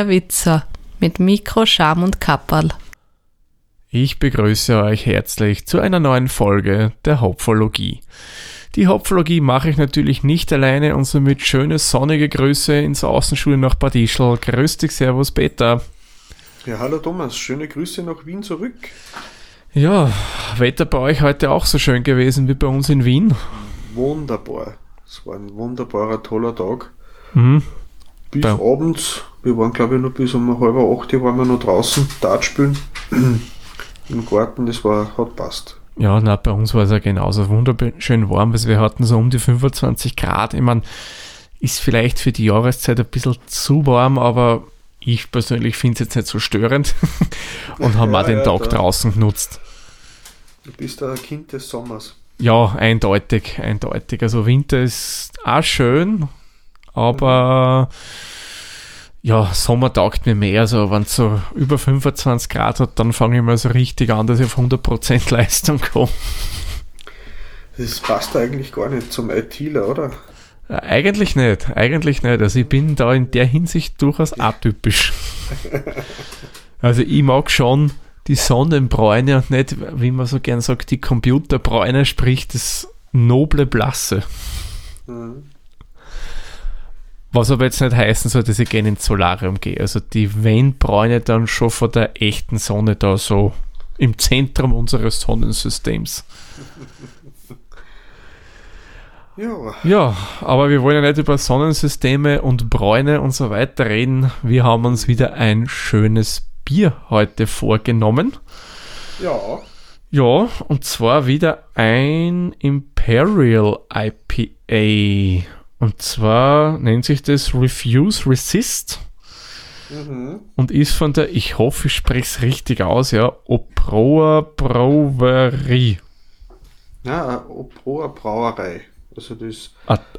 der Witzer mit Mikro, Scham und Kapperl. Ich begrüße euch herzlich zu einer neuen Folge der Hopfologie. Die Hopfologie mache ich natürlich nicht alleine und somit schöne sonnige Grüße ins Außenschule nach Bad Ischl. Grüß dich, Servus, Peter. Ja, hallo Thomas, schöne Grüße nach Wien zurück. Ja, Wetter bei euch heute auch so schön gewesen wie bei uns in Wien. Wunderbar. Es war ein wunderbarer, toller Tag. Mhm. Bis Bei- abends, wir waren glaube ich noch bis um halb acht waren wir noch draußen, Dart spielen. Im Garten, das war, hat passt. Ja, na, bei uns war es ja genauso wunderschön warm, weil wir hatten so um die 25 Grad. Ich meine, ist vielleicht für die Jahreszeit ein bisschen zu warm, aber ich persönlich finde es jetzt nicht so störend und haben Ja, auch den ja, Tag da- draußen genutzt. Du bist ein Kind des Sommers. Ja, eindeutig, eindeutig. Also Winter ist auch schön, aber ja, Sommer taugt mir mehr. Also wenn es so über 25 Grad hat, dann fange ich mal so richtig an, dass ich auf 100% Leistung komme. Das passt eigentlich gar nicht zum ITler, oder? Äh, Eigentlich nicht, eigentlich nicht. Also ich bin da in der Hinsicht durchaus atypisch. Also ich mag schon die Sonnenbräune und nicht, wie man so gern sagt, die Computerbräune, sprich das noble Blasse. Mhm. Was aber jetzt nicht heißen soll, dass ich gerne ins Solarium gehe. Also die Wellenbräune dann schon von der echten Sonne da so im Zentrum unseres Sonnensystems. Ja, Ja, aber wir wollen ja nicht über Sonnensysteme und Bräune und so weiter reden. Wir haben uns wieder ein schönes Bier heute vorgenommen. ja. Ja, und zwar wieder ein Imperial IPA. Und zwar nennt sich das Refuse Resist Mhm. und ist von der, ich hoffe, ich spreche es richtig aus, ja, Oproa Brauerie. Ja, eine Oproa Brauerei. Also das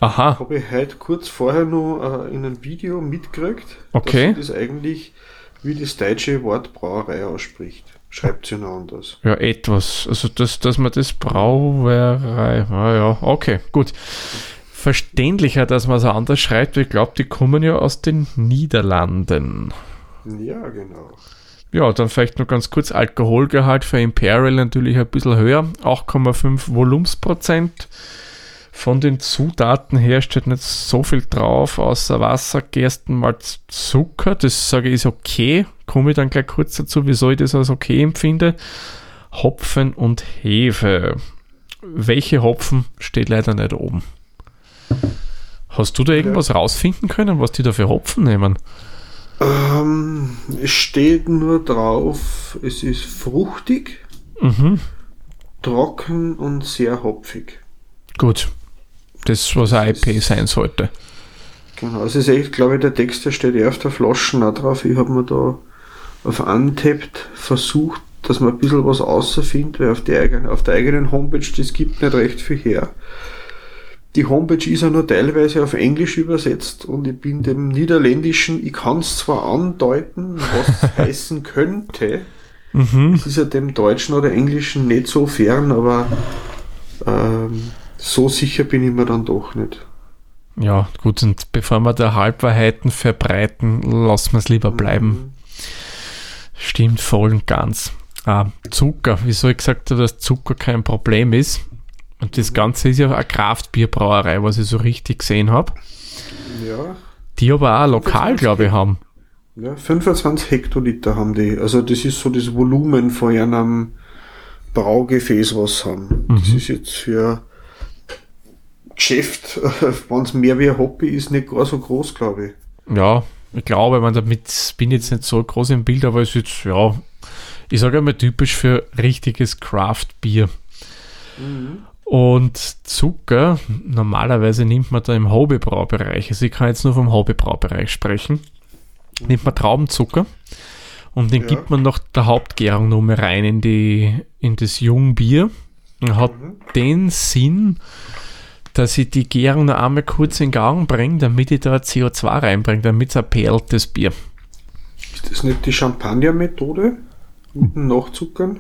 Ah, habe ich heute kurz vorher noch äh, in einem Video mitgekriegt, Okay. dass das eigentlich wie das deutsche Wort Brauerei ausspricht. Schreibt sie noch anders. Ja, etwas. Also, dass, dass man das Brauerei. Ah, ja, okay, gut. Verständlicher, dass man es anders schreibt. weil Ich glaube, die kommen ja aus den Niederlanden. Ja, genau. Ja, dann vielleicht noch ganz kurz Alkoholgehalt für Imperial natürlich ein bisschen höher. 8,5 Volumensprozent. Von den Zutaten her steht nicht so viel drauf, außer Wasser, Gerstenmalz, Zucker. Das sage ich ist okay. Komme ich dann gleich kurz dazu, wieso ich das als okay empfinde. Hopfen und Hefe. Welche Hopfen steht leider nicht oben. Hast du da irgendwas rausfinden können, was die da für Hopfen nehmen? Ähm, es steht nur drauf, es ist fruchtig, Mhm. trocken und sehr hopfig. Gut. Das, was ein IP sein sollte. Genau, es ist echt, glaube ich, der Text, der steht ja auf der Flaschen auch drauf. Ich habe mir da auf Untapped versucht, dass man ein bisschen was außerfindet, weil auf, die eigene, auf der eigenen Homepage, das gibt nicht recht viel her. Die Homepage ist ja nur teilweise auf Englisch übersetzt und ich bin dem Niederländischen, ich kann es zwar andeuten, was es heißen könnte, Mhm. es ist ja dem Deutschen oder Englischen nicht so fern, aber ähm, so sicher bin ich mir dann doch nicht. Ja, gut, und bevor wir da Halbwahrheiten verbreiten, lassen wir es lieber bleiben. Stimmt voll und ganz. Ah, Zucker, wieso ich gesagt habe, dass Zucker kein Problem ist. Und das Ganze ist ja eine Kraftbierbrauerei, was ich so richtig gesehen habe. Ja, Die aber auch lokal, 25 glaube ich, haben. Ja, 25 Hektoliter haben die. Also das ist so das Volumen von einem Braugefäß, was sie haben. Das ist jetzt für Geschäft, wenn es mehr wie ein Hobby ist, nicht gar so groß, glaube ich. Ja, ich glaube, man damit bin jetzt nicht so groß im Bild, aber es ist jetzt, ja, ich sage einmal typisch für richtiges Craft-Bier. Und Zucker, normalerweise nimmt man da im Hobbybraubereich, also ich kann jetzt nur vom Hobbybraubereich sprechen, nimmt man Traubenzucker und den Ja. gibt man nach der Hauptgärung noch mal rein in, die, in das Jungbier und hat den Sinn, dass ich die Gärung noch einmal kurz in Gang bringe, damit ich da CO2 reinbringe, damit es ein perltes Bier. Ist das nicht die Champagner-Methode? Dem Nachzuckern?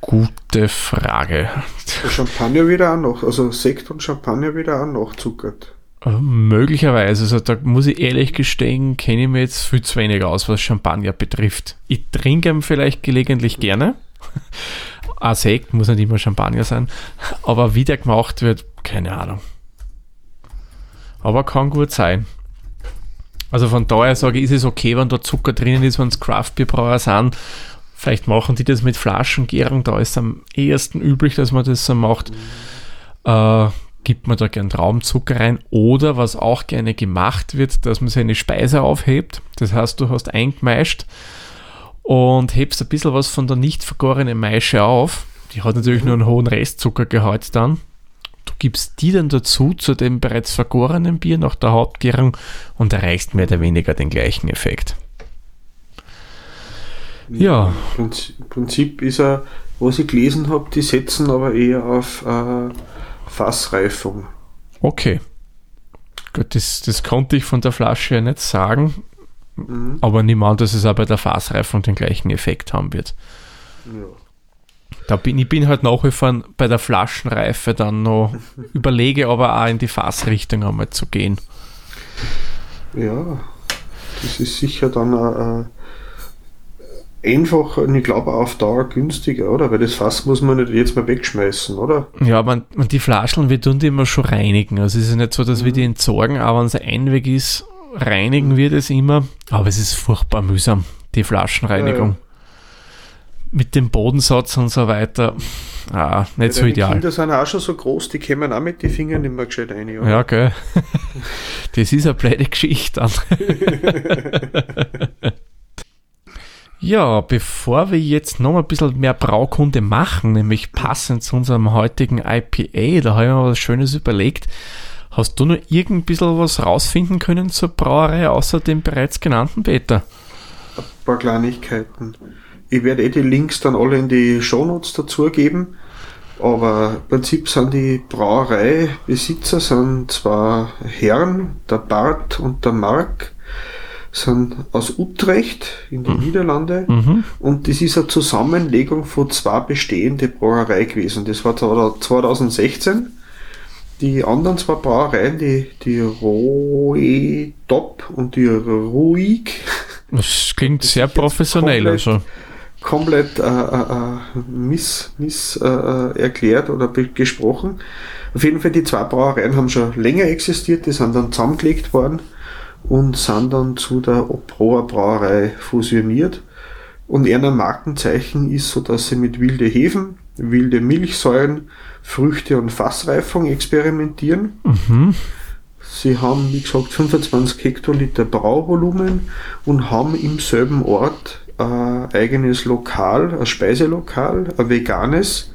Gute Frage. Der Champagner wieder auch noch, also Sekt und Champagner wieder auch nachzuckert. Äh, möglicherweise, also da muss ich ehrlich gestehen, kenne ich mir jetzt viel zu wenig aus, was Champagner betrifft. Ich trinke ihn vielleicht gelegentlich gerne. Ein Sekt muss nicht immer Champagner sein, aber wie der gemacht wird, keine Ahnung. Aber kann gut sein. Also von daher sage ich, ist es okay, wenn da Zucker drinnen ist, wenn es Craftbierbrauer sind. Vielleicht machen die das mit Flaschengärung, da ist am ehesten üblich, dass man das so macht. Äh, gibt man da gern Traumzucker rein. Oder was auch gerne gemacht wird, dass man seine Speise aufhebt. Das heißt, du hast eingemeischt und hebst ein bisschen was von der nicht vergorenen Maische auf. Die hat natürlich nur einen hohen Restzuckergehalt dann. Du gibst die dann dazu zu dem bereits vergorenen Bier nach der Hauptgärung und erreichst mehr oder weniger den gleichen Effekt. Ja. Im Prinzip ist er, was ich gelesen habe, die setzen aber eher auf äh, Fassreifung. Okay. Gut, das, das konnte ich von der Flasche ja nicht sagen, mhm. aber niemand, dass es auch bei der Fassreifung den gleichen Effekt haben wird. Ja. Da bin, ich bin halt nach wie vor bei der Flaschenreife dann noch überlege, aber auch in die Fassrichtung einmal zu gehen. Ja, das ist sicher dann äh, einfach und ich glaube auf Dauer günstiger, oder? Weil das Fass muss man nicht jetzt mal wegschmeißen, oder? Ja, man, man die Flaschen, wir tun die immer schon reinigen. Also es ist nicht so, dass mhm. wir die entsorgen, aber wenn es ein Weg ist, reinigen wir das immer. Aber es ist furchtbar mühsam, die Flaschenreinigung. Ja, ja. Mit dem Bodensatz und so weiter. Ah, nicht ja, so ideal. Die Kinder sind auch schon so groß, die kämen auch mit den Fingern nicht mehr gescheit rein. Oder? Ja, gell. das ist eine blöde Geschichte. Ja, bevor wir jetzt noch ein bisschen mehr Braukunde machen, nämlich passend zu unserem heutigen IPA, da habe ich mir was Schönes überlegt. Hast du noch irgend bisschen was rausfinden können zur Brauerei, außer dem bereits genannten Peter? Ein paar Kleinigkeiten. Ich werde eh die Links dann alle in die Shownotes dazu geben. Aber im Prinzip sind die Brauereibesitzer sind zwei Herren, der Bart und der Mark sind aus Utrecht in den mhm. Niederlande mhm. und das ist eine Zusammenlegung von zwei bestehenden Brauereien gewesen. Das war 2016. Die anderen zwei Brauereien, die, die Roe Top und die Ruhig. Das klingt das sehr professionell. Komplett, also. komplett äh, äh, äh, miss, miss äh, äh erklärt oder gesprochen. Auf jeden Fall, die zwei Brauereien haben schon länger existiert, die sind dann zusammengelegt worden und sind dann zu der Oproa Brauerei fusioniert. Und ihr Markenzeichen ist so, dass sie mit wilde Hefen, wilde Milchsäuren, Früchte und Fassreifung experimentieren. Mhm. Sie haben, wie gesagt, 25 Hektoliter Brauvolumen und haben im selben Ort ein eigenes Lokal, ein Speiselokal, ein veganes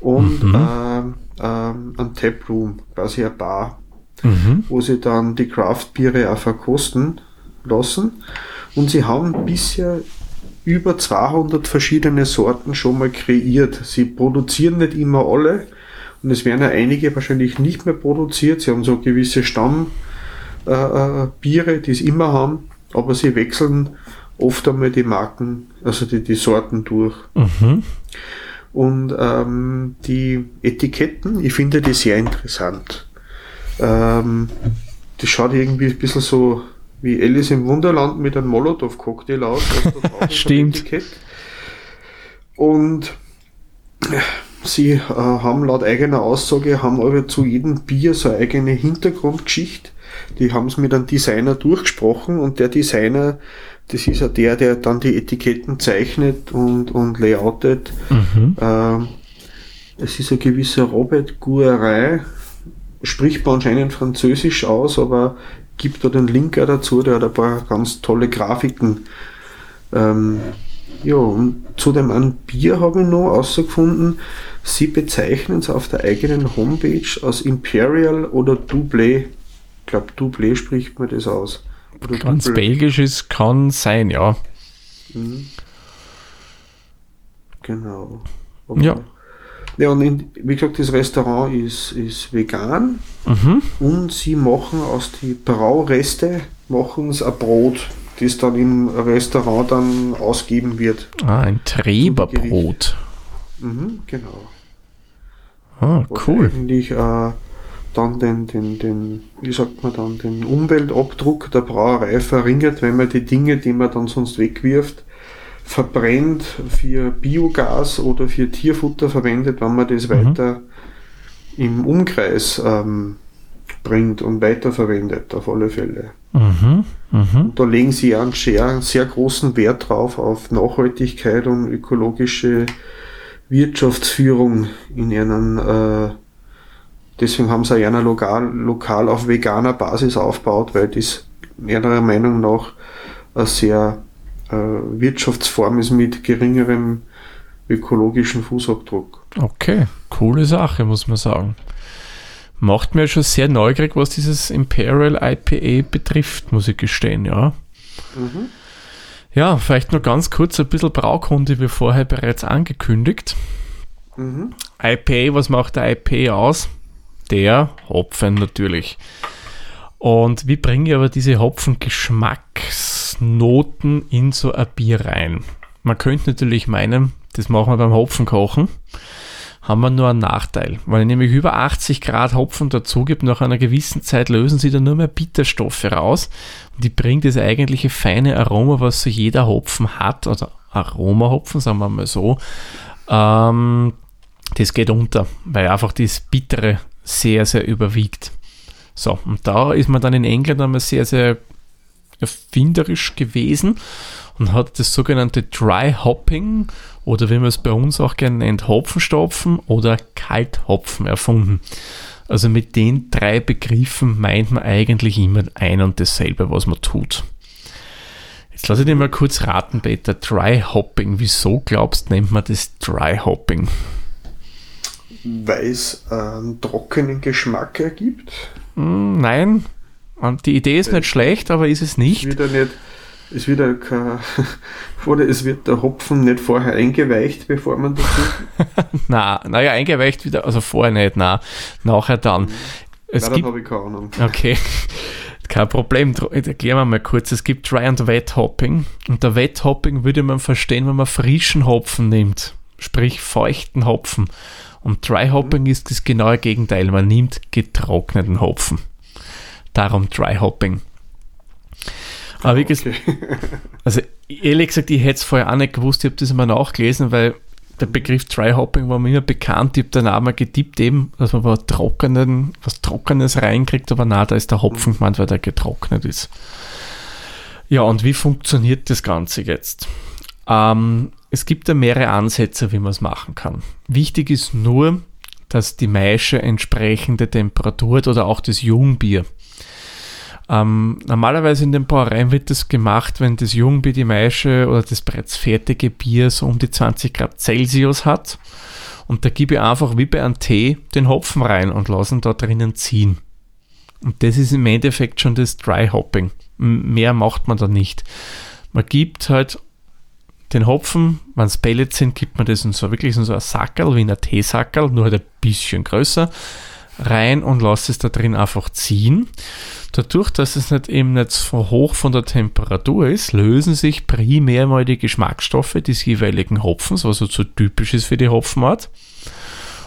und mhm. äh, äh, ein Taproom, quasi eine Bar mhm. wo sie dann die Craft-Biere auch verkosten lassen. Und sie haben bisher über 200 verschiedene Sorten schon mal kreiert. Sie produzieren nicht immer alle und es werden ja einige wahrscheinlich nicht mehr produziert. Sie haben so gewisse Stammbiere, äh, äh die es immer haben, aber sie wechseln oft einmal die Marken, also die, die Sorten durch. Mhm. Und ähm, die Etiketten, ich finde die sehr interessant. Ähm, das schaut irgendwie ein bisschen so wie Alice im Wunderland mit einem Molotow-Cocktail aus. Stimmt. Und sie äh, haben laut eigener Aussage, haben aber zu jedem Bier so eine eigene Hintergrundgeschichte. Die haben es mit einem Designer durchgesprochen und der Designer, das ist ja der, der dann die Etiketten zeichnet und, und layoutet. Mhm. Äh, es ist ein gewisser Robert Guerrey, spricht man anscheinend Französisch aus, aber gibt da den Link auch dazu, der hat ein paar ganz tolle Grafiken. Ähm, ja, und zu dem an Bier habe ich noch herausgefunden, sie bezeichnen es auf der eigenen Homepage als Imperial oder Doublé. Ich glaube, Doublé spricht man das aus. Oder ganz Doublé. belgisches kann sein, ja. Mhm. Genau. Aber ja. Ja, und in, wie gesagt, das Restaurant ist, ist vegan mhm. und sie machen aus den Braureste machen sie ein Brot, das dann im Restaurant dann ausgeben wird. Ah, ein Treberbrot. Mhm, genau. Ah, cool. eigentlich äh, dann den, den, den, wie sagt man dann, den Umweltabdruck der Brauerei verringert, wenn man die Dinge, die man dann sonst wegwirft, verbrennt, für Biogas oder für Tierfutter verwendet, wenn man das mhm. weiter im Umkreis ähm, bringt und weiterverwendet, auf alle Fälle. Mhm. Mhm. Da legen sie einen sehr, sehr großen Wert drauf auf Nachhaltigkeit und ökologische Wirtschaftsführung in ihren, äh, deswegen haben sie einer lokal, lokal auf veganer Basis aufgebaut, weil das ihrer Meinung nach eine sehr Wirtschaftsform ist mit geringerem ökologischen Fußabdruck. Okay, coole Sache, muss man sagen. Macht mir schon sehr neugierig, was dieses Imperial IPA betrifft, muss ich gestehen, ja. Mhm. Ja, vielleicht nur ganz kurz ein bisschen Braukunde, wie vorher bereits angekündigt. Mhm. IPA, was macht der IPA aus? Der Hopfen natürlich. Und wie bringe ich aber diese Hopfengeschmacksnoten in so ein Bier rein? Man könnte natürlich meinen, das machen wir beim Hopfenkochen haben wir nur einen Nachteil. Weil ich nämlich über 80 Grad Hopfen dazu gibt, nach einer gewissen Zeit lösen sie dann nur mehr Bitterstoffe raus und die bringt das eigentliche feine Aroma, was so jeder Hopfen hat, oder Aromahopfen, sagen wir mal so, ähm, das geht unter, weil einfach das Bittere sehr, sehr überwiegt. So, und da ist man dann in England einmal sehr, sehr erfinderisch gewesen und hat das sogenannte Dry Hopping oder wie man es bei uns auch gerne nennt, Hopfenstopfen oder Kalthopfen erfunden. Also mit den drei Begriffen meint man eigentlich immer ein und dasselbe, was man tut. Jetzt lasse ich dir mal kurz raten, Peter. Dry Hopping. Wieso glaubst nennt man das Dry Hopping? Weil es einen trockenen Geschmack ergibt? Hm, nein. Die Idee ist nicht schlecht, aber ist es nicht. Wieder nicht es wird, kein, es wird der Hopfen nicht vorher eingeweicht, bevor man das tut? na, naja, eingeweicht wieder, also vorher nicht, na, nachher dann. Mhm. Es ja, habe ich keine Ahnung. Okay, kein Problem. Erklären wir mal kurz. Es gibt Dry- und Wet-Hopping. Und der Wet-Hopping würde man verstehen, wenn man frischen Hopfen nimmt, sprich feuchten Hopfen. Und Dry-Hopping mhm. ist das genaue Gegenteil. Man nimmt getrockneten Hopfen. Darum Dry-Hopping. Aber wie gesagt, also ehrlich gesagt, ich hätte es vorher auch nicht gewusst, ich habe das immer nachgelesen, weil der Begriff Dry Hopping war mir immer bekannt. Ich habe den Namen getippt, eben, dass man was, Trockenen, was Trockenes reinkriegt, aber na, da ist der Hopfen gemeint, weil der getrocknet ist. Ja, und wie funktioniert das Ganze jetzt? Ähm, es gibt ja mehrere Ansätze, wie man es machen kann. Wichtig ist nur, dass die Maische entsprechende Temperatur hat oder auch das Jungbier. Ähm, normalerweise in den Brauereien wird das gemacht, wenn das Jungbier, die Maische oder das bereits fertige Bier so um die 20 Grad Celsius hat. Und da gebe ich einfach wie bei einem Tee den Hopfen rein und lasse ihn da drinnen ziehen. Und das ist im Endeffekt schon das Dry Hopping. Mehr macht man da nicht. Man gibt halt den Hopfen, wenn es Pellets sind, gibt man das in so wirklich in so ein Sackerl, wie in ein Teesackerl, nur halt ein bisschen größer, rein und lasse es da drin einfach ziehen. Dadurch, dass es nicht eben nicht so hoch von der Temperatur ist, lösen sich primär mal die Geschmacksstoffe des jeweiligen Hopfens, was so typisch ist für die Hopfenart.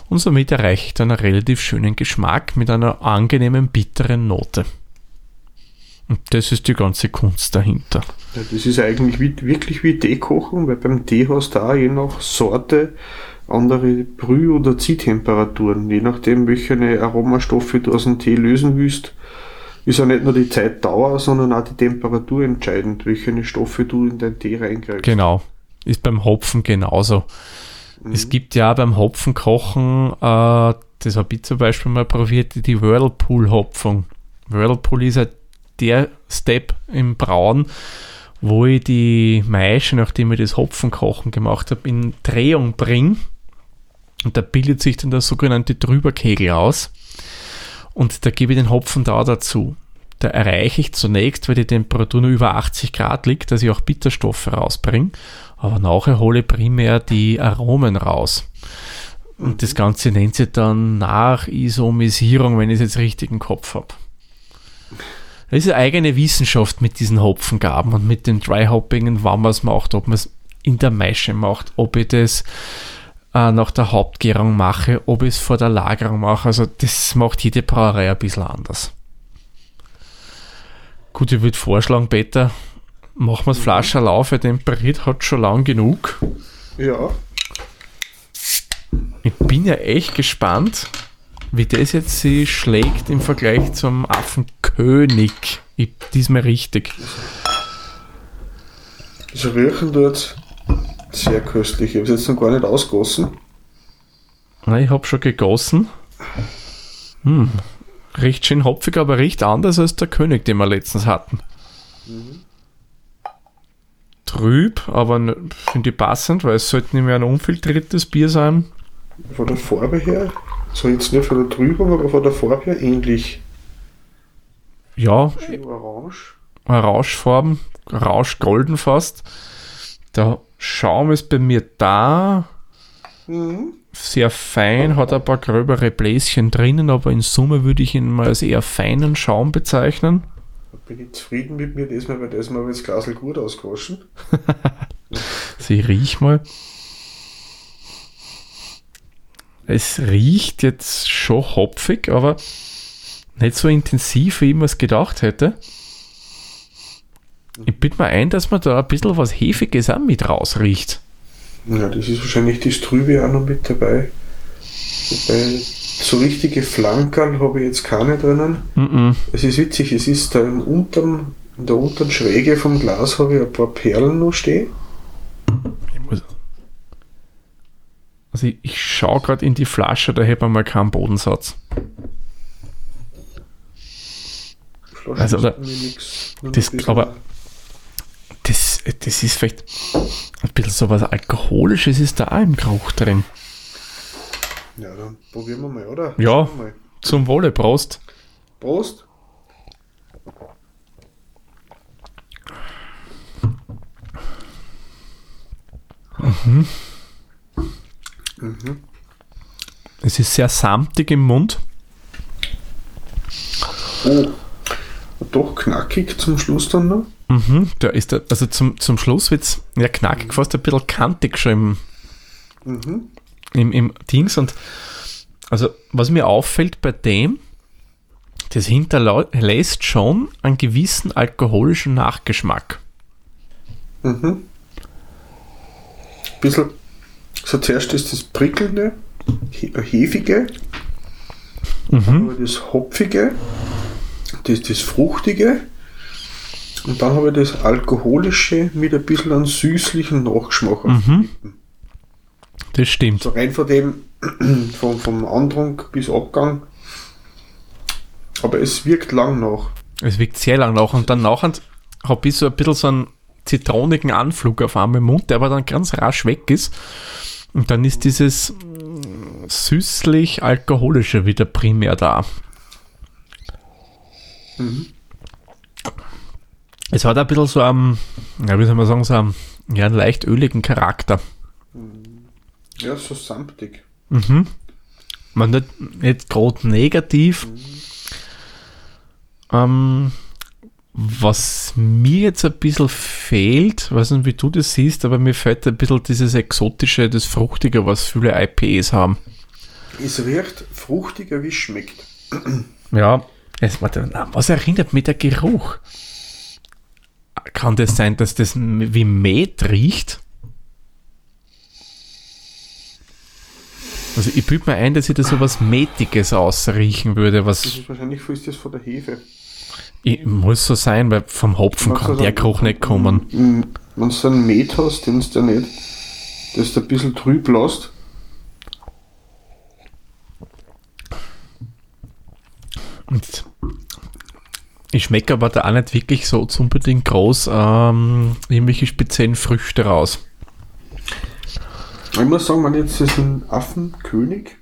Und somit erreiche ich dann einen relativ schönen Geschmack mit einer angenehmen bitteren Note. Und das ist die ganze Kunst dahinter. Ja, das ist eigentlich wie, wirklich wie Tee kochen, weil beim Tee hast du auch je nach Sorte andere Brüh- oder Ziehtemperaturen. Je nachdem, welche Aromastoffe du aus dem Tee lösen willst, ist ja nicht nur die Zeitdauer, sondern auch die Temperatur entscheidend, welche Stoffe du in deinen Tee reingreifst. Genau. Ist beim Hopfen genauso. Mhm. Es gibt ja beim Hopfenkochen, äh, das habe ich zum Beispiel mal probiert, die Whirlpool-Hopfung. Whirlpool ist ja der Step im Brauen, wo ich die Maische, nachdem ich das Hopfenkochen gemacht habe, in Drehung bringe. Und da bildet sich dann der sogenannte Drüberkegel aus. Und da gebe ich den Hopfen da dazu. Da erreiche ich zunächst, weil die Temperatur nur über 80 Grad liegt, dass ich auch Bitterstoffe rausbringe. Aber nachher hole ich primär die Aromen raus. Und das Ganze nennt sich dann Nachisomisierung, wenn ich es jetzt richtig im Kopf habe. Das ist eine eigene Wissenschaft mit diesen Hopfengaben und mit den Dry Hoppingen, wann man es macht, ob man es in der Maische macht, ob ich das äh, nach der Hauptgärung mache, ob ich es vor der Lagerung mache. Also das macht jede Brauerei ein bisschen anders. Gut, ich würde vorschlagen, Peter, machen wir das Flasche auf, weil den Brit hat schon lang genug. Ja. Ich bin ja echt gespannt, wie das jetzt sich schlägt im Vergleich zum Affenkönig. Ich, diesmal richtig. Das Riechen dort sehr köstlich. Ich habe es jetzt noch gar nicht ausgossen. Na, ich habe schon gegossen. Hm. Riecht schön hopfig, aber riecht anders als der König, den wir letztens hatten. Trüb, aber finde ich passend, weil es sollte nicht mehr ein unfiltriertes Bier sein. Von der Farbe her, so jetzt nicht von der Trübung, aber von der Farbe her ähnlich. Ja, orange. Rauschfarben, Rauschgolden fast. Der Schaum ist bei mir da. Mhm. Sehr fein, hat ein paar gröbere Bläschen drinnen, aber in Summe würde ich ihn mal als eher feinen Schaum bezeichnen. Da bin ich zufrieden mit mir diesmal, weil diesmal habe ich das Glas gut ausgewaschen. Sie riech mal. Es riecht jetzt schon hopfig, aber nicht so intensiv, wie ich mir es gedacht hätte. Ich bitte mal ein, dass man da ein bisschen was Hefiges auch mit rausriecht. Ja, das ist wahrscheinlich das Trübe auch noch mit dabei. Wobei, so richtige Flankerl habe ich jetzt keine drinnen. Mhm. Es ist witzig, es ist da im unteren, in der unteren Schräge vom Glas habe ich ein paar Perlen noch stehen. Ich muss also ich, ich schaue gerade in die Flasche, da hätte man mal keinen Bodensatz. Flaschen Also, mir nix, das- aber- Das, das ist vielleicht ein bisschen so was Alkoholisches ist da auch im Geruch drin. Ja, dann probieren wir mal, oder? Ja. Mal. Zum Wohle, Prost. Prost! Es ist sehr samtig im Mund. Oh, doch knackig zum Schluss dann noch. Mhm, da ist der, also zum, zum Schluss wird es ja knackig, fast ein bisschen kantig schon im, Mhm. im, im Dings. Und also, was mir auffällt bei dem, das hinterlässt schon einen gewissen alkoholischen Nachgeschmack. Mhm. Bisschen, so zuerst ist das prickelnde, äh, hefige, ich das hopfige, das, das fruchtige und dann habe ich das alkoholische mit ein bisschen einem süßlichen Nachgeschmack. auf Lippen. Das stimmt. So rein von dem, vom, vom Andrang bis Abgang. Aber es wirkt lang nach. Es wirkt sehr lang nach und dann nachher habe ich so ein bisschen so einen zitronigen Anflug auf einmal im Mund, der aber dann ganz rasch weg ist. Und dann ist dieses süßlich-alkoholische wieder primär da. Es hat ein bisschen so einen, ja, wie soll man sagen, so einen, ja, einen leicht öligen Charakter. Ja, so samtig. Mhm. Man nicht, nicht gerade negativ. Ähm, was mir jetzt ein bisschen fehlt, weiß nicht, wie du das siehst, aber mir fehlt ein bisschen dieses Exotische, das Fruchtige, was viele IPAs haben. Es riecht fruchtiger, wie es schmeckt. Ja, es, warte, was erinnert mich der Geruch? Kann das sein, dass das wie Met riecht? Also ich büte mir ein, dass ich da so was Metiges ausriechen würde, Das was ist wahrscheinlich ist das von der Hefe. ich, muss so sein, weil vom Hopfen kann der Geruch nicht kommen. Mm, Wenn du so einen Met hast, den du nicht, das du ein bisschen trüb lässt, Und ich schmecke aber da auch nicht wirklich so unbedingt groß ähm, irgendwelche speziellen Früchte raus. ich muss sagen, wenn ich jetzt diesen Affenkönig,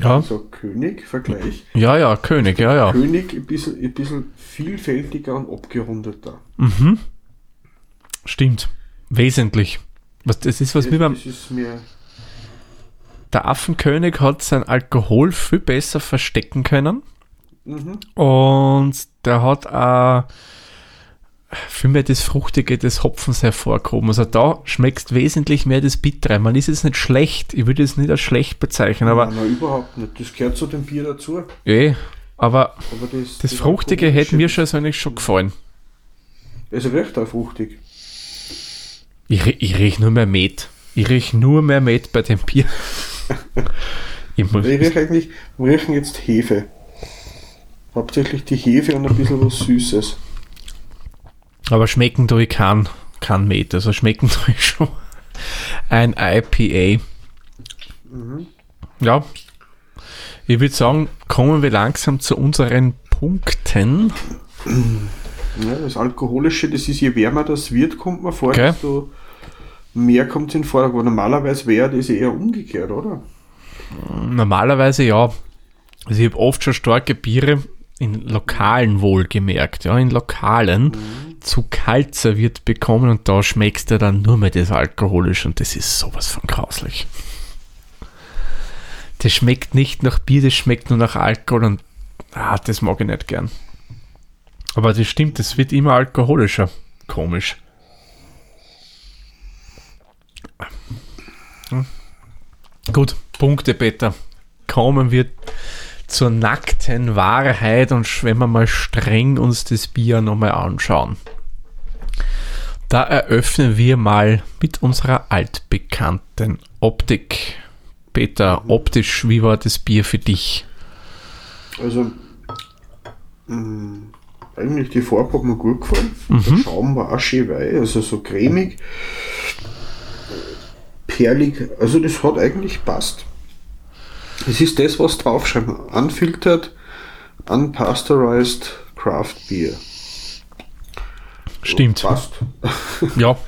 Ja, also König, Vergleich, ja, ja, König, ja, ja. König ein bisschen, ein bisschen vielfältiger und abgerundeter. Mhm. Stimmt. Wesentlich. Was, das ist, was mir beim das ist mir, der Affenkönig hat sein Alkohol viel besser verstecken können. Mhm, Und der hat auch viel mehr das Fruchtige des Hopfens hervorgehoben. Also da schmeckst wesentlich mehr das Bittere. Man ist jetzt nicht schlecht, ich würde es nicht als schlecht bezeichnen, aber. Nein, nein, überhaupt nicht. Das gehört zu dem Bier dazu. Eh, aber, Aber das, das Fruchtige hätte mir schon so eigentlich schon gefallen. Also riecht auch fruchtig. Ich, ich riech nur mehr Met. Ich riech nur mehr Met bei dem Bier. ich muss, Ich rieche eigentlich, wir riechen jetzt Hefe. Hauptsächlich die Hefe und ein bisschen was Süßes. aber schmecken tue ich kein, kein Met. Also schmecken tue ich schon ein IPA. Ja. Ich würde sagen, kommen wir langsam zu unseren Punkten. Ja, das Alkoholische, das ist, je wärmer das wird, kommt man vor, Okay. desto mehr kommt es in Vordergrund. Aber normalerweise wäre das eher umgekehrt, oder? Normalerweise ja. Also ich habe oft schon starke Biere in Lokalen wohlgemerkt, ja, in Lokalen zu kalt serviert bekommen und da schmeckst du dann nur mehr das Alkoholisch und das ist sowas von grauslich. Das schmeckt nicht nach Bier, das schmeckt nur nach Alkohol und ah, das mag ich nicht gern. Aber das stimmt, es wird immer alkoholischer. Komisch. Hm. Gut, Punkte, Peter. Kommen wir zur nackten Wahrheit und wenn wir mal streng uns das Bier nochmal anschauen. Da eröffnen wir mal mit unserer altbekannten Optik. Peter, optisch, wie war das Bier für dich? Also, mh, eigentlich die Farbe hat mir gut gefallen. Der Schaum war auch schön weich, also so cremig, perlig. Also, das hat eigentlich passt. Es ist das, was draufschreiben. Unfiltered, unpasteurized Craft Beer. Stimmt. Passt. Ja,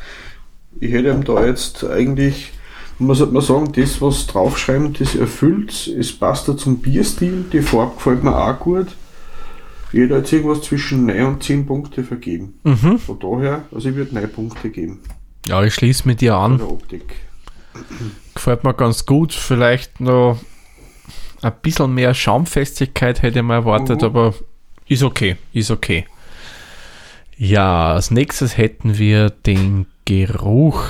Ich hätte ihm da jetzt eigentlich, man sollte mal sagen, das, was draufschreiben, das erfüllt Es passt da zum Bierstil. Die Farbe gefällt mir auch gut. Ich hätte jetzt irgendwas zwischen 9 und 10 Punkte vergeben. Mhm. Von daher, also ich würde 9 Punkte geben. ja, ich schließe mit dir an. Gefällt mir ganz gut. Vielleicht noch ein bisschen mehr Schaumfestigkeit hätte ich mal erwartet, Mhm. aber ist okay, ist okay. Ja, als nächstes hätten wir den Geruch.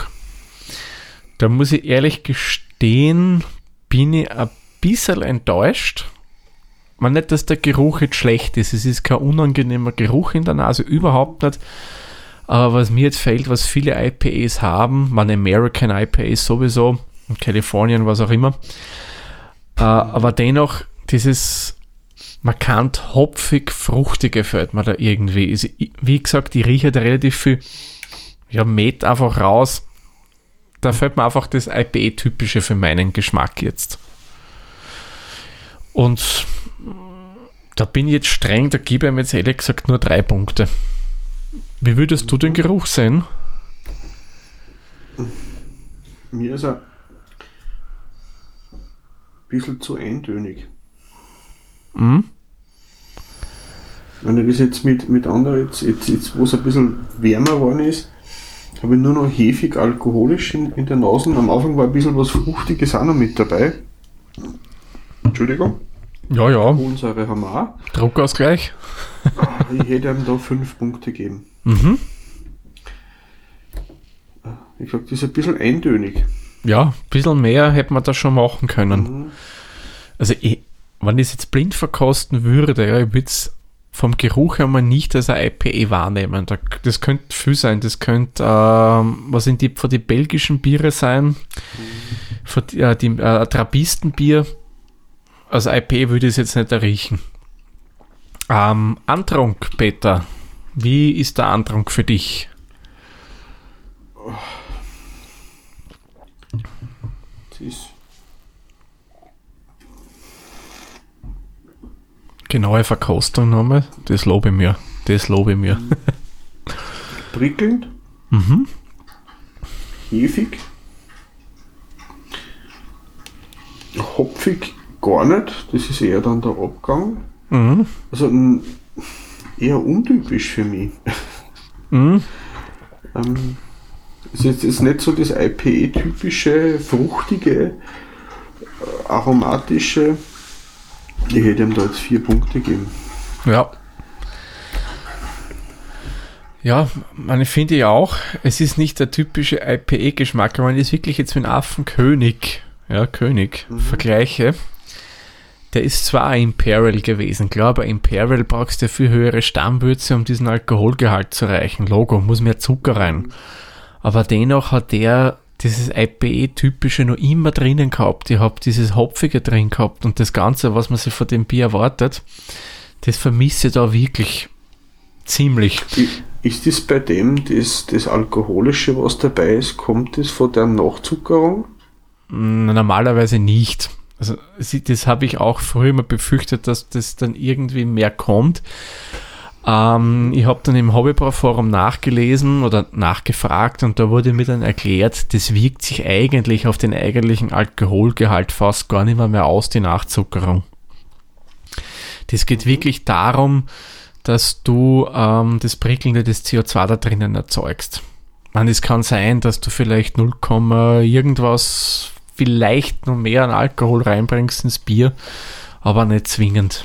Da muss ich ehrlich gestehen, bin ich ein bisschen enttäuscht. Man nicht, dass der Geruch jetzt schlecht ist. Es ist kein unangenehmer Geruch in der Nase, überhaupt nicht. Aber was mir jetzt fehlt, was viele IPAs haben, man American IPAs sowieso, in Kalifornien, was auch immer, äh, aber dennoch dieses markant hopfig fruchtige fällt mir da irgendwie. Ist, wie gesagt, ich rieche da relativ viel ja, Met einfach raus. Da fällt mir einfach das IPA-typische für meinen Geschmack jetzt. Und da bin ich jetzt streng, da gebe ich ihm jetzt ehrlich gesagt nur drei Punkte. Wie würdest du den Geruch sehen? Mir ist er bisschen zu eintönig. Hm? Wenn ich das jetzt mit, mit anderen, jetzt, jetzt, jetzt wo es ein bisschen wärmer geworden ist, habe ich nur noch hefig alkoholisch in, in der Nase. Am Anfang war ein bisschen was Fruchtiges auch noch mit dabei. Entschuldigung, Ja, ja, Kohlensäure haben wir auch. Druckausgleich. Ich hätte ihm da fünf Punkte gegeben. Mhm. Ich sag, das ist ein bisschen eintönig. Ja, ein bisschen mehr hätte man da schon machen können. Mhm. Also, ich, wenn ich es jetzt blind verkosten würde, ja, ich würde es vom Geruch her mal nicht als ein IPA wahrnehmen. Da, das könnte viel sein. Das könnte, ähm, was sind die, von die belgischen Biere sein? Von die, äh, die äh, Trappistenbier. Als IPA würde ich es jetzt nicht riechen. Ähm, Antrunk, Peter. Wie ist der Antrunk für dich? Das ist Genaue Verkostung nochmal. Das lobe ich mir. Das lobe ich mir. prickelnd, Mhm. hefig, hopfig gar nicht. Das ist eher dann der Abgang. Mhm. Also eher untypisch für mich. Mhm. Ähm, ist jetzt ist nicht so das IPA-typische, fruchtige, äh, aromatische. Ich hätte ihm da jetzt vier Punkte gegeben. Ja. Ja, man finde ich auch, es ist nicht der typische IPA-Geschmack, aber man ist wirklich jetzt mit Affenkönig, ja, König, mhm. vergleiche. Der ist zwar ein Imperial gewesen, klar, aber Imperial brauchst du ja viel höhere Stammwürze, um diesen Alkoholgehalt zu erreichen. Logo, muss mehr Zucker rein. Mhm. Aber dennoch hat der dieses IPA-typische noch immer drinnen gehabt. Ich habe dieses Hopfige drin gehabt und das Ganze, was man sich von dem Bier erwartet, das vermisse ich da wirklich ziemlich. Ist das bei dem das, das Alkoholische, was dabei ist, kommt das von der Nachzuckerung? Normalerweise nicht. Also das habe ich auch früher immer befürchtet, dass das dann irgendwie mehr kommt. Ähm, ich habe dann im Hobbybrauforum nachgelesen oder nachgefragt und da wurde mir dann erklärt, das wirkt sich eigentlich auf den eigentlichen Alkoholgehalt fast gar nicht mehr, mehr aus, die Nachzuckerung. Das geht wirklich darum, dass du ähm, das Prickelnde des CO2 da drinnen erzeugst. Man, es kann sein, dass du vielleicht 0, irgendwas, vielleicht noch mehr an Alkohol reinbringst ins Bier, aber nicht zwingend.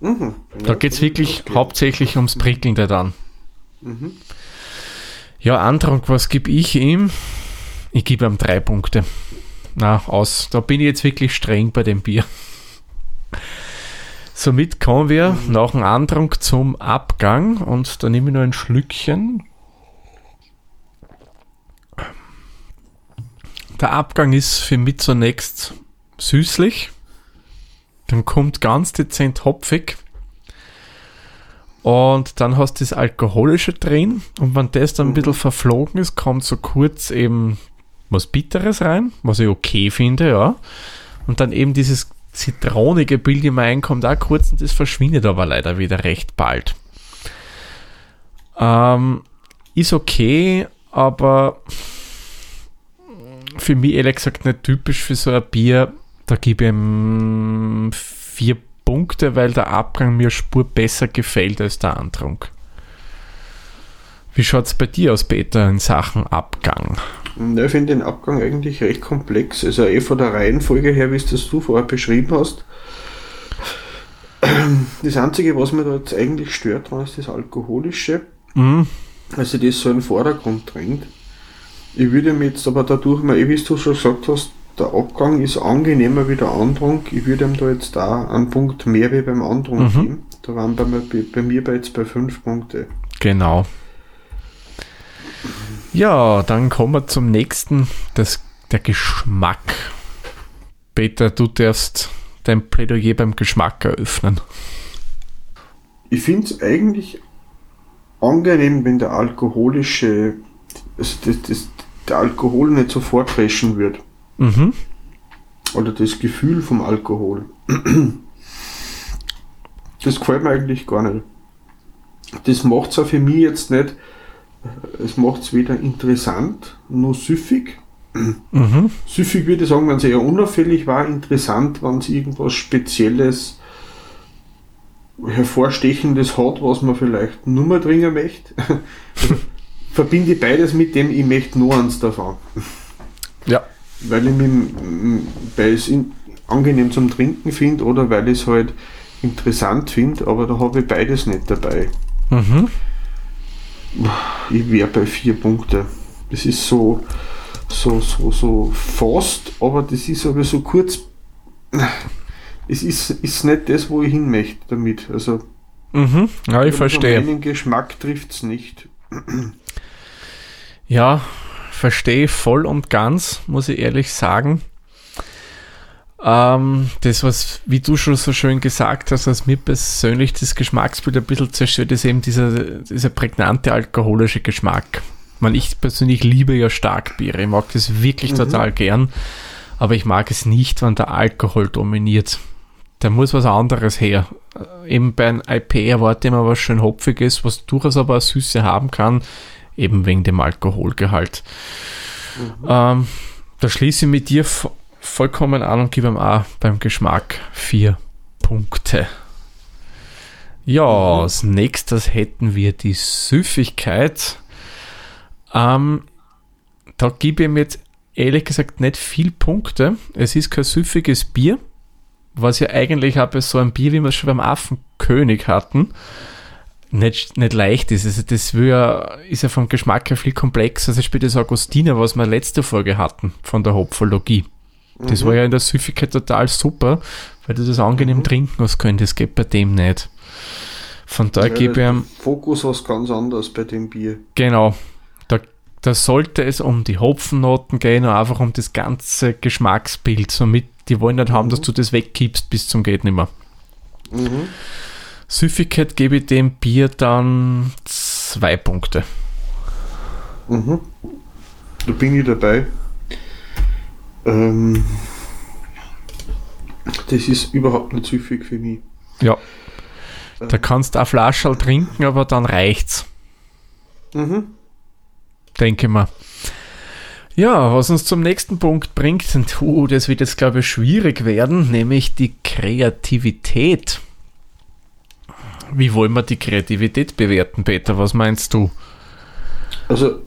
Mhm. Da geht es wirklich hauptsächlich ums Prickelnde dann. Mhm. Ja, Antrunk, was gebe ich ihm? Ich gebe ihm drei Punkte. Na, aus. Da bin ich jetzt wirklich streng bei dem Bier. Somit kommen wir mhm. nach dem Antrunk zum Abgang und da nehme ich nur ein Schlückchen. Der Abgang ist für mich zunächst süßlich. Dann kommt ganz dezent hopfig. Und dann hast du das Alkoholische drin. Und wenn das dann ein bisschen verflogen ist, kommt so kurz eben was Bitteres rein, was ich okay finde, ja. Und dann eben dieses zitronige Bild in mein kommt auch kurz und das verschwindet aber leider wieder recht bald. Ähm, ist okay, aber für mich ehrlich gesagt nicht typisch für so ein Bier. Da gebe ich ihm vier Punkte, weil der Abgang mir Spur besser gefällt als der Antrunk. Wie schaut es bei dir aus, Peter, in Sachen Abgang? Ja, ich finde den Abgang eigentlich recht komplex. Also eh von der Reihenfolge her, wie es das du vorher beschrieben hast. Das Einzige, was mir da jetzt eigentlich stört, ist das Alkoholische. Mhm. Also das so in den Vordergrund drängt. Ich würde mir jetzt aber dadurch mal, eh, wie du schon gesagt hast, der Abgang ist angenehmer wie der Andrang. Ich würde ihm da jetzt da einen Punkt mehr wie beim Andrang mhm. geben. Da waren bei, bei mir jetzt bei 5 Punkte. Genau. Ja, dann kommen wir zum nächsten, das, der Geschmack. Peter, du darfst dein Plädoyer beim Geschmack eröffnen. Ich finde es eigentlich angenehm, wenn der alkoholische, also das, das, der Alkohol nicht so vorpreschen wird. Mhm. Oder das Gefühl vom Alkohol. Das gefällt mir eigentlich gar nicht. Das macht es auch für mich jetzt nicht, es macht es weder interessant noch süffig. Mhm. Süffig würde ich sagen, wenn es eher unauffällig war, interessant, wenn es irgendwas Spezielles, Hervorstechendes hat, was man vielleicht nur mehr trinken möchte. Verbinde beides mit dem, ich möchte nur eins davon. Ja weil ich mich, weil es angenehm zum Trinken finde oder weil ich es halt interessant finde, aber da habe ich beides nicht dabei. Mhm. Ich wäre bei vier Punkte. Das ist so, so, so, so fast, aber das ist aber so kurz. Es ist, ist nicht das, wo ich hin möchte damit. Also, mhm. ja, ich verstehe. Meinen Geschmack trifft es nicht. Ja, verstehe voll und ganz, muss ich ehrlich sagen. Ähm, das, was, wie du schon so schön gesagt hast, was mir persönlich das Geschmacksbild ein bisschen zerstört, ist eben dieser, dieser prägnante alkoholische Geschmack. Man, ich persönlich liebe ja Starkbiere. Ich mag das wirklich mhm. total gern. Aber ich mag es nicht, wenn der Alkohol dominiert. Da muss was anderes her. Äh, eben bei einem IP erwarte ich immer was schön Hopfiges, was durchaus aber eine Süße haben kann eben wegen dem Alkoholgehalt. Mhm. Ähm, da schließe ich mit dir vollkommen an und gebe ihm auch beim Geschmack vier Punkte. Ja, mhm. als nächstes hätten wir die Süffigkeit. Ähm, da gebe ich ihm jetzt ehrlich gesagt nicht viel Punkte. Es ist kein süffiges Bier, was ja eigentlich bei so einem Bier, wie wir es schon beim Affenkönig hatten, nicht, nicht leicht ist. Also das ja, ist ja vom Geschmack her viel komplexer. Also spielt das Augustiner, was wir letzte Folge hatten von der Hopfologie. Das Mhm. war ja in der Süffigkeit total super, weil du das angenehm trinken hast können. Das geht bei dem nicht. Von daher Ja, gebe ich ihm, Fokus was ganz anderes bei dem Bier. genau, da, da sollte es um die Hopfennoten gehen und einfach um das ganze Geschmacksbild. Somit, die wollen nicht haben, dass du das wegkippst bis zum geht nimmer. Mhm. Süffigkeit gebe ich dem Bier dann zwei Punkte. Mhm. Da bin ich dabei. Ähm, das ist überhaupt nicht süffig für mich. Ja. Da kannst du eine Flasche trinken, aber dann reicht's. Mhm. denke mal. Ja, was uns zum nächsten Punkt bringt, und uh, das wird jetzt, glaube ich, schwierig werden, nämlich die Kreativität. Wie wollen wir die Kreativität bewerten, Peter? Was meinst du? Also,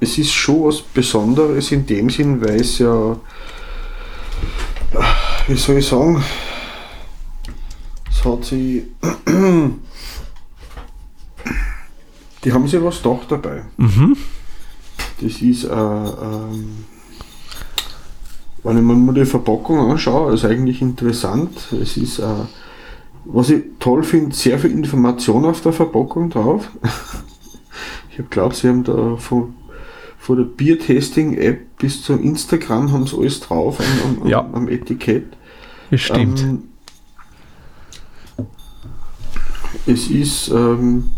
es ist schon was Besonderes in dem Sinn, weil es ja, wie soll ich sagen, es hat sie, die haben sich was doch dabei. Mhm. Das ist, äh, ähm, wenn ich mir mal die Verpackung anschaue, ist eigentlich interessant. Es ist, äh, was ich toll finde, sehr viel Information auf der Verpackung drauf. ich habe glaubt, sie haben da von, von der Biertesting-App bis zum Instagram haben sie alles drauf am, am, Ja. am, am Etikett. Das stimmt. Ähm, es ist, ähm,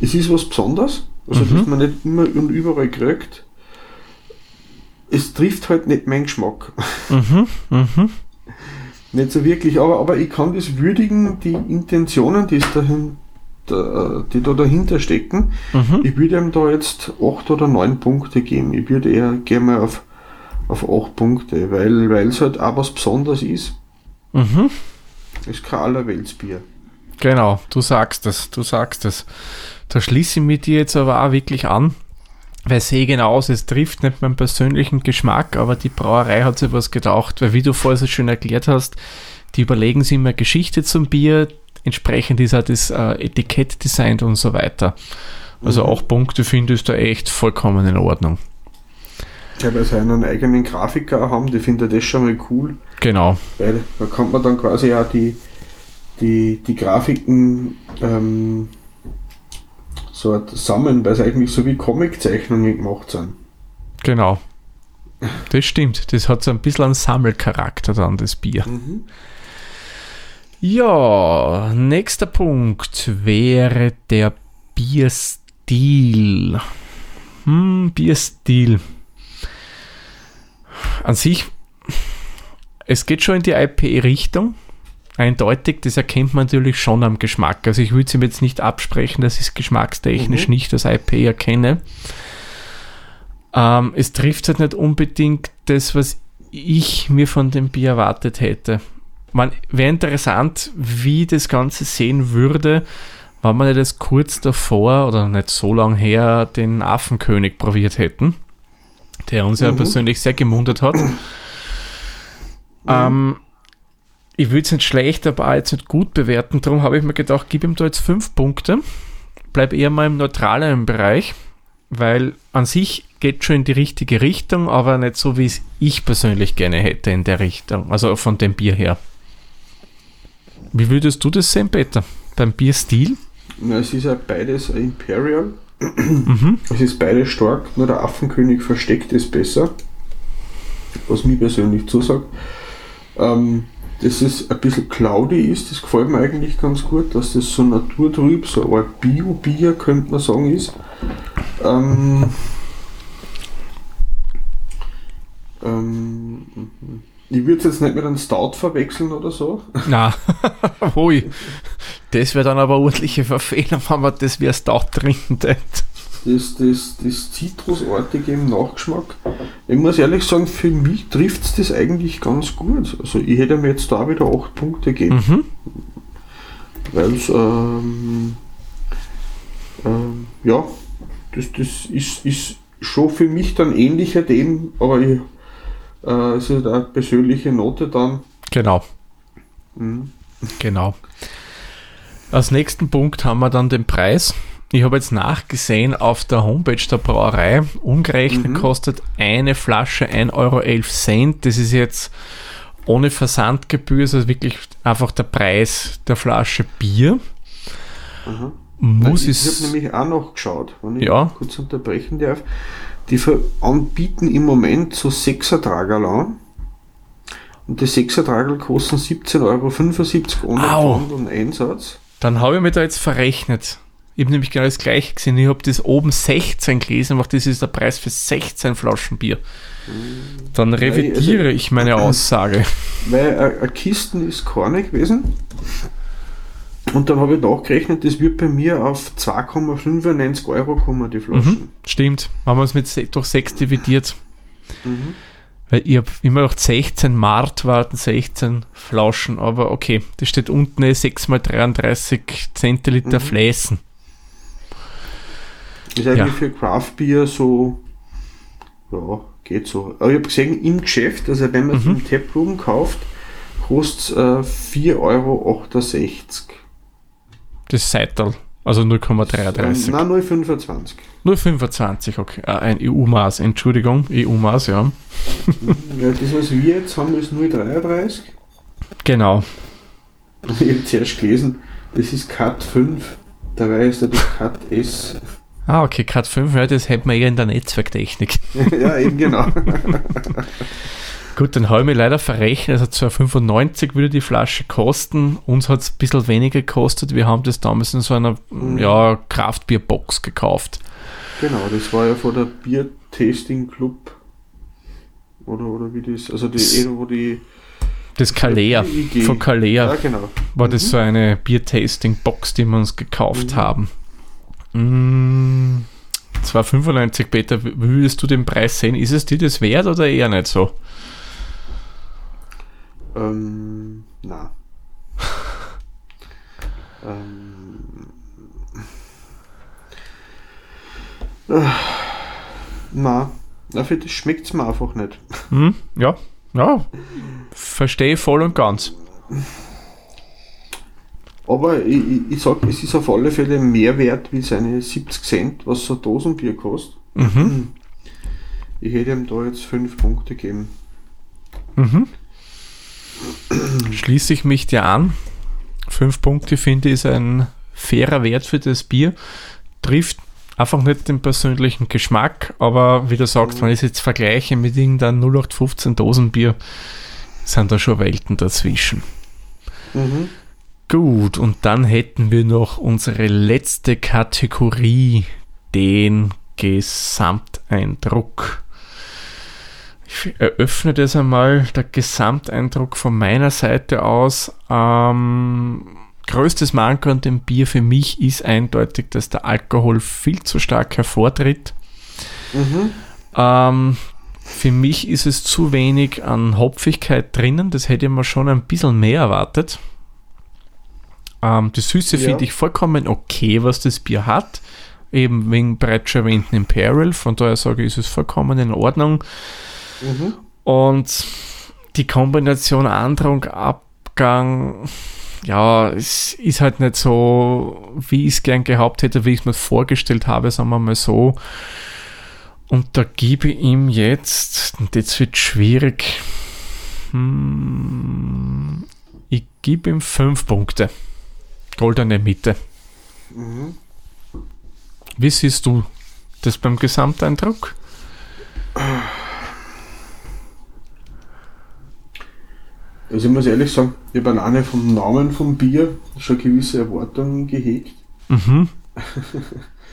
es ist was Besonderes, also Mhm. das man nicht immer und überall kriegt. Es trifft halt nicht meinen Geschmack. mhm. Mhm. Nicht so wirklich, aber, aber ich kann das würdigen, die Intentionen, die, dahin, da, die da dahinter stecken. Mhm. Ich würde ihm da jetzt 8 oder 9 Punkte geben. Ich würde eher gerne mal auf, auf 8 Punkte, weil weil es halt auch was Besonderes ist. Mhm. Es ist kein Allerweltsbier. Genau, du sagst es, du sagst es. Da schließe ich mich dir jetzt aber auch wirklich an, weil sehe genau, es trifft nicht meinen persönlichen Geschmack, aber die Brauerei hat sich was gedacht, weil wie du vorher so schön erklärt hast, die überlegen sich immer Geschichte zum Bier, entsprechend ist auch das äh, Etikett designt und so weiter. Also Mhm. auch Punkte finde ich da echt vollkommen in Ordnung. Ja, weil sie einen eigenen Grafiker haben, die finde das schon mal cool, Genau, weil da kann man dann quasi auch die, die, die Grafiken ähm, so halt sammeln, weil es eigentlich so wie Comiczeichnungen gemacht sind. genau. Das stimmt, das hat so ein bisschen einen Sammelcharakter dann, das Bier. Mhm. Ja, nächster Punkt wäre der Bierstil. Hm, Bierstil. An sich, es geht schon in die IP-Richtung. Eindeutig, das erkennt man natürlich schon am Geschmack. Also ich würde es ihm jetzt nicht absprechen, dass ich es geschmackstechnisch Mhm. nicht als IP erkenne. Ähm, es trifft halt nicht unbedingt das, was ich mir von dem Bier erwartet hätte. Man wäre interessant, wie das Ganze sehen würde, wenn man das kurz davor oder nicht so lang her den Affenkönig probiert hätten, der uns ja Mhm. persönlich sehr gemundet hat. Ähm, ich würde es nicht schlecht, aber auch jetzt nicht gut bewerten. Darum habe ich mir gedacht, gib ihm da jetzt fünf Punkte. Bleib eher mal im neutralen Bereich, weil an sich geht schon in die richtige Richtung, aber nicht so, wie es ich persönlich gerne hätte in der Richtung. Also von dem Bier her. Wie würdest du das sehen, Peter? Beim Bierstil? Na, es ist ja beides Imperial. Mhm. Es ist beides stark, nur der Affenkönig versteckt ist besser. Was mir persönlich zusagt. Ähm, dass es ein bisschen cloudy ist, das gefällt mir eigentlich ganz gut, dass das so naturtrüb, so ein Bio-Bier, könnte man sagen, ist. Ähm, ähm, ich würde es jetzt nicht mit einem Stout verwechseln oder so. Na, hui. Das wäre dann aber ordentliche Verfehlung, wenn man das wie ein Stout trinken tät. Das, das, das Zitrusartige im Nachgeschmack. Ich muss ehrlich sagen, für mich trifft es das eigentlich ganz gut. Also ich hätte mir jetzt da wieder 8 Punkte gegeben, Mhm. weil es ähm, ähm, ja, das, das ist, ist schon für mich dann ähnlicher dem, aber ich, äh, es ist eine persönliche Note dann. Genau, Mhm. genau. Als nächsten Punkt haben wir dann den Preis. Ich habe jetzt nachgesehen auf der Homepage der Brauerei. Umgerechnet Mhm. kostet eine Flasche 1,11 Euro. Das ist jetzt ohne Versandgebühr, also wirklich einfach der Preis der Flasche Bier. Aha. Muss ich es. habe nämlich auch noch geschaut, wenn ich Ja. kurz unterbrechen darf. Die anbieten im Moment so 6er Tragerl an. Und die 6er Tragerl kosten 17,75 Euro ohne. Pfand und Einsatz. Dann habe ich mir da jetzt verrechnet. Ich habe nämlich genau das gleiche gesehen. Ich habe das oben 16 gelesen, aber das ist der Preis für 16 Flaschen Bier. Dann revidiere also- ich meine Aussage. Weil ein- eine Kisten ist keine gewesen. Und dann habe ich nachgerechnet, das wird bei mir auf 2,95 Euro kommen, die Flaschen. Mhm, stimmt. Haben wir es mit durch 6 dividiert. Mhm. Weil ich habe immer noch 16 Mart warten, 16 Flaschen, aber okay, das steht unten eh 6 mal 33 Zentiliter Mhm. Fläßen. Ist eigentlich Ja. für Craft Beer so, ja, geht so. Aber ich habe gesehen, im Geschäft, also wenn man es Mhm. im Taproom kauft, kostet es äh, 4,68 Euro. Das Seital, also 0,33. Ähm, nein, 0,25. Nur 25, okay. Ah, ein EU-Maß, Entschuldigung, EU-Maß, ja. ja, das, was wir jetzt haben, ist 0,33. Genau. Ich habe zuerst gelesen, das ist Cut 5. Dabei ist das Cut S. Ah, okay, Cat 5, ja, das hätten wir eher in der Netzwerktechnik. ja, eben genau. Gut, dann habe ich mich leider verrechnet. Also 2,95 würde die Flasche kosten. Uns hat es ein bisschen weniger gekostet. Wir haben das damals in so einer Mhm. ja, Kraftbierbox gekauft. genau, das war ja von der Bier Tasting Club. Oder, oder wie das, also die, eh, wo die, Das Kalea, IG. von Kalea ja genau. war das Mhm. so eine Bier-Tasting-Box, die wir uns gekauft Mhm. haben. Mm, 2,95 Peter, wie würdest du den Preis sehen? Ist es dir das wert oder eher nicht so? Ähm, na. ähm, äh, na, dafür schmeckt es mir einfach nicht. Hm? Ja, ja, verstehe voll und ganz. Aber ich, ich, sag, es ist auf alle Fälle mehr wert wie seine 70 Cent, was so ein Dosenbier kostet. Mhm. Ich hätte ihm da jetzt 5 Punkte gegeben. Mhm. Schließe ich mich dir an. Fünf Punkte finde ich ist ein fairer Wert für das Bier. Trifft einfach nicht den persönlichen Geschmack, aber wie du sagst, wenn ich es jetzt vergleiche mit irgendeinem 0815 Dosenbier, sind da schon Welten dazwischen. Mhm. Gut, und dann hätten wir noch unsere letzte Kategorie, den Gesamteindruck. Ich eröffne das einmal, der Gesamteindruck von meiner Seite aus. Ähm, größtes Manko an dem Bier für mich ist eindeutig, dass der Alkohol viel zu stark hervortritt. Mhm. Ähm, für mich ist es zu wenig an Hopfigkeit drinnen. Das hätte mir schon ein bisschen mehr erwartet. Ähm, die Süße Ja. finde ich vollkommen okay, was das Bier hat. Eben wegen bereits schon erwähnten Imperial. Von daher sage ich, ist es vollkommen in Ordnung. Mhm. Und die Kombination Andrung, Abgang, ja, es ist halt nicht so, wie ich es gern gehabt hätte, wie ich es mir vorgestellt habe, sagen wir mal so. Und da gebe ich ihm jetzt, und jetzt wird schwierig, hm, ich gebe ihm fünf Punkte. Goldene Mitte. Mhm. Wie siehst du das beim Gesamteindruck? Also ich muss ehrlich sagen, ich habe alleine vom Namen vom Bier schon gewisse Erwartungen gehegt. Mhm.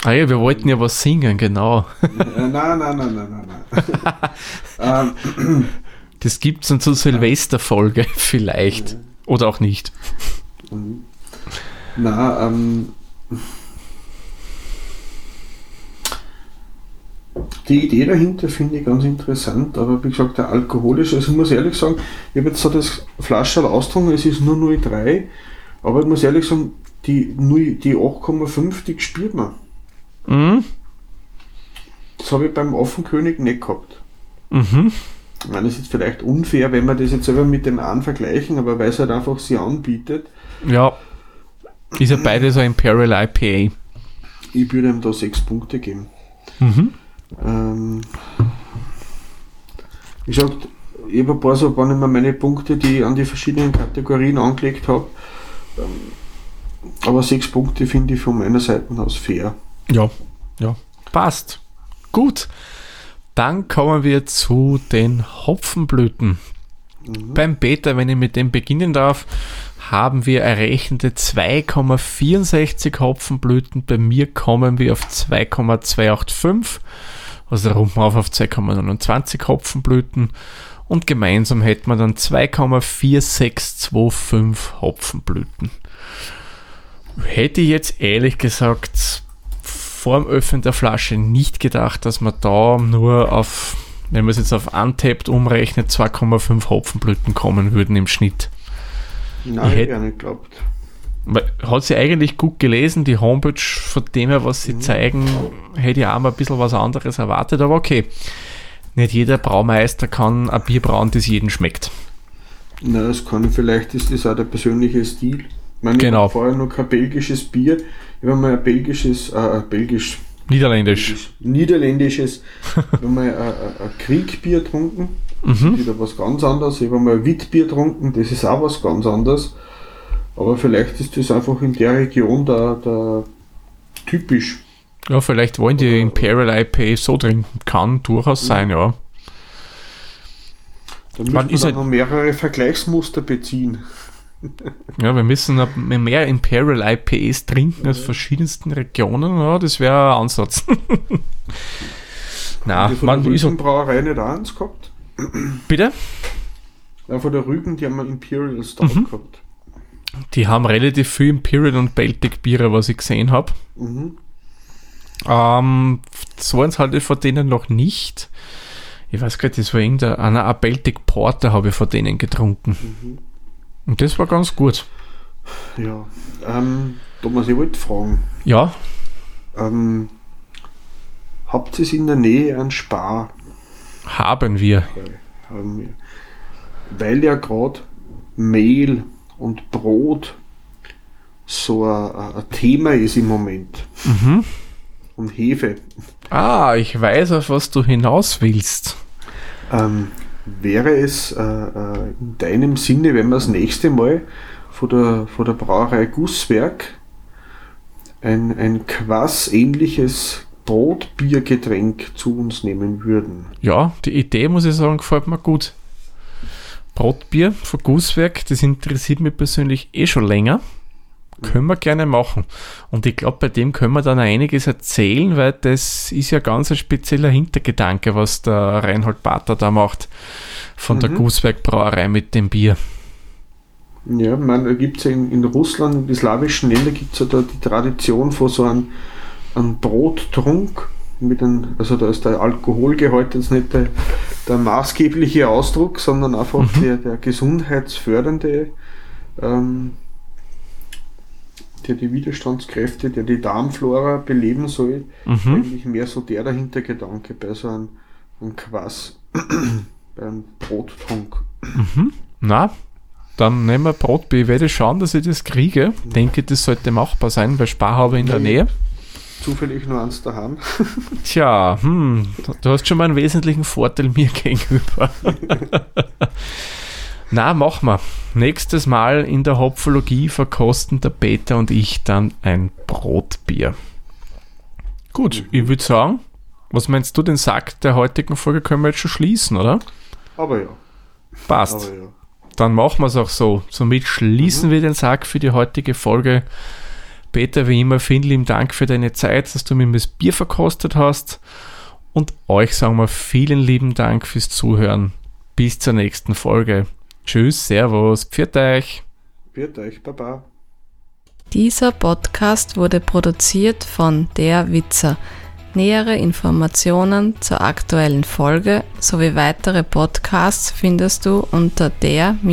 ah ja, wir wollten ja was singen, genau. nein, nein, nein, nein, nein, nein. ähm, Das gibt es dann zur Silvesterfolge vielleicht. Oder auch nicht. Na, ähm, die Idee dahinter finde ich ganz interessant, aber wie gesagt, der alkoholische, also ich muss ehrlich sagen, ich habe jetzt so das Flascherl austrunken, es ist nur 0,3, aber ich muss ehrlich sagen, die, 0 die 8,5, die spürt man. Mhm. Das habe ich beim Affenkönig nicht gehabt. Mhm. Ich meine, das ist jetzt vielleicht unfair, wenn wir das jetzt selber mit dem einen vergleichen, aber weil es halt einfach sie anbietet. Ja, Ist ja beides ein Imperial IPA. Ich würde ihm da sechs Punkte geben. Mhm. Ähm, wie gesagt, ich habe ein paar so waren immer meine Punkte, die ich an die verschiedenen Kategorien angelegt habe. Ähm, aber sechs Punkte finde ich von meiner Seite aus fair. Ja, ja. Passt. Gut. Dann kommen wir zu den Hopfenblüten. Beim Beta, wenn ich mit dem beginnen darf, haben wir errechnete 2,64 Hopfenblüten. Bei mir kommen wir auf 2,285. Also runden auf auf 2,29 Hopfenblüten. Und gemeinsam hätten wir dann 2,4625 Hopfenblüten. Hätte ich jetzt ehrlich gesagt vor dem Öffnen der Flasche nicht gedacht, dass man da nur auf, wenn man es jetzt auf Untapped umrechnet, 2,5 Hopfenblüten kommen würden im Schnitt. Nein, Ich ich hätt- hätte nicht geglaubt. Hat sie eigentlich gut gelesen, die Homepage von dem her, was sie zeigen, hätte ich auch mal ein bisschen was anderes erwartet, aber okay. Nicht jeder Braumeister kann ein Bier brauen, das jedem schmeckt. Na, das kann vielleicht ist das auch der persönliche Stil. Ich meine, Genau. ich habe vorher noch kein belgisches Bier. Ich habe mal ein belgisches, äh, ein belgisch, Niederländisch. niederländisches, ich habe mal ein, ein, ein Kriegbier getrunken. Das Mhm. ist wieder was ganz anderes. Ich habe mal Witbier getrunken, das ist auch was ganz anderes. Aber vielleicht ist das einfach in der Region da, da typisch. Ja, vielleicht wollen die Imperial IPA so trinken. Kann durchaus sein, ja. Da müssen Man wir dann noch mehrere Vergleichsmuster beziehen. Ja, wir müssen mehr Imperial IPAs trinken aus verschiedensten Regionen. Ja, das wäre ein Ansatz. Na, von man ist so, Rügenbrauerei nicht eins gehabt? Bitte? Ja, von der Rügen, die haben wir Imperial Stout Mhm. gehabt. Die haben relativ viel Imperial und Baltic Biere, was ich gesehen habe. Mhm. Ähm, so eins hatte ich von denen noch nicht. Ich weiß gar nicht, das war irgendein einer ein Baltic Porter habe ich von denen getrunken. Und das war ganz gut. Ja. Ähm, Thomas, ich wollte fragen, Ja, ähm, habt ihr es in der Nähe an Spar? Haben wir. Haben wir. Weil ja gerade Mehl und Brot so ein, Thema ist im Moment. Mhm. Und Hefe. Ah, ich weiß, auf was du hinaus willst. Ähm, wäre es äh, äh, in deinem Sinne, wenn wir das nächste Mal von der, von der Brauerei Gusswerk ein, ein Quass-ähnliches Brotbiergetränk zu uns nehmen würden? Ja, die Idee, muss ich sagen, gefällt mir gut. Brotbier von Gusswerk, das interessiert mich persönlich eh schon länger. Können wir gerne machen. Und ich glaube, bei dem können wir dann auch einiges erzählen, weil das ist ja ganz ein spezieller Hintergedanke, was der Reinhold Bater da macht von der Mhm. Gusswerk Brauerei mit dem Bier. Ja, man, da gibt es ja in, in Russland, in den slawischen Ländern gibt es ja da die Tradition von so einem, einem Brottrunk. Mit einem, also da ist der Alkoholgehalt jetzt nicht der, der maßgebliche Ausdruck, sondern einfach der, der gesundheitsfördernde, ähm, der die Widerstandskräfte, der die Darmflora beleben soll. Mhm. Eigentlich mehr so der dahinter Gedanke bei so einem, einem Quass, beim Brottrunk. Na, dann nehmen wir Brotbier. Ich werde schauen, dass ich das kriege. Denke, das sollte machbar sein, weil Spar habe ich in der Nähe. Zufällig nur eins daheim. Tja, hm, du hast schon mal einen wesentlichen Vorteil mir gegenüber. Na, mach mal. Nächstes Mal in der Hopfologie verkosten der Peter und ich dann ein Brotbier. Gut, ich würde sagen, was meinst du, den Sack der heutigen Folge können wir jetzt schon schließen, oder? Aber ja. Passt. Aber ja. Dann machen wir es auch so. Somit schließen wir den Sack für die heutige Folge. Peter, wie immer, vielen lieben Dank für deine Zeit, dass du mir das Bier verkostet hast. Und euch sagen wir vielen lieben Dank fürs Zuhören. Bis zur nächsten Folge. Tschüss, Servus, pfiat euch. Wird euch, Baba. Dieser Podcast wurde produziert von Der Witzer. Nähere Informationen zur aktuellen Folge sowie weitere Podcasts findest du unter der-witzer.at.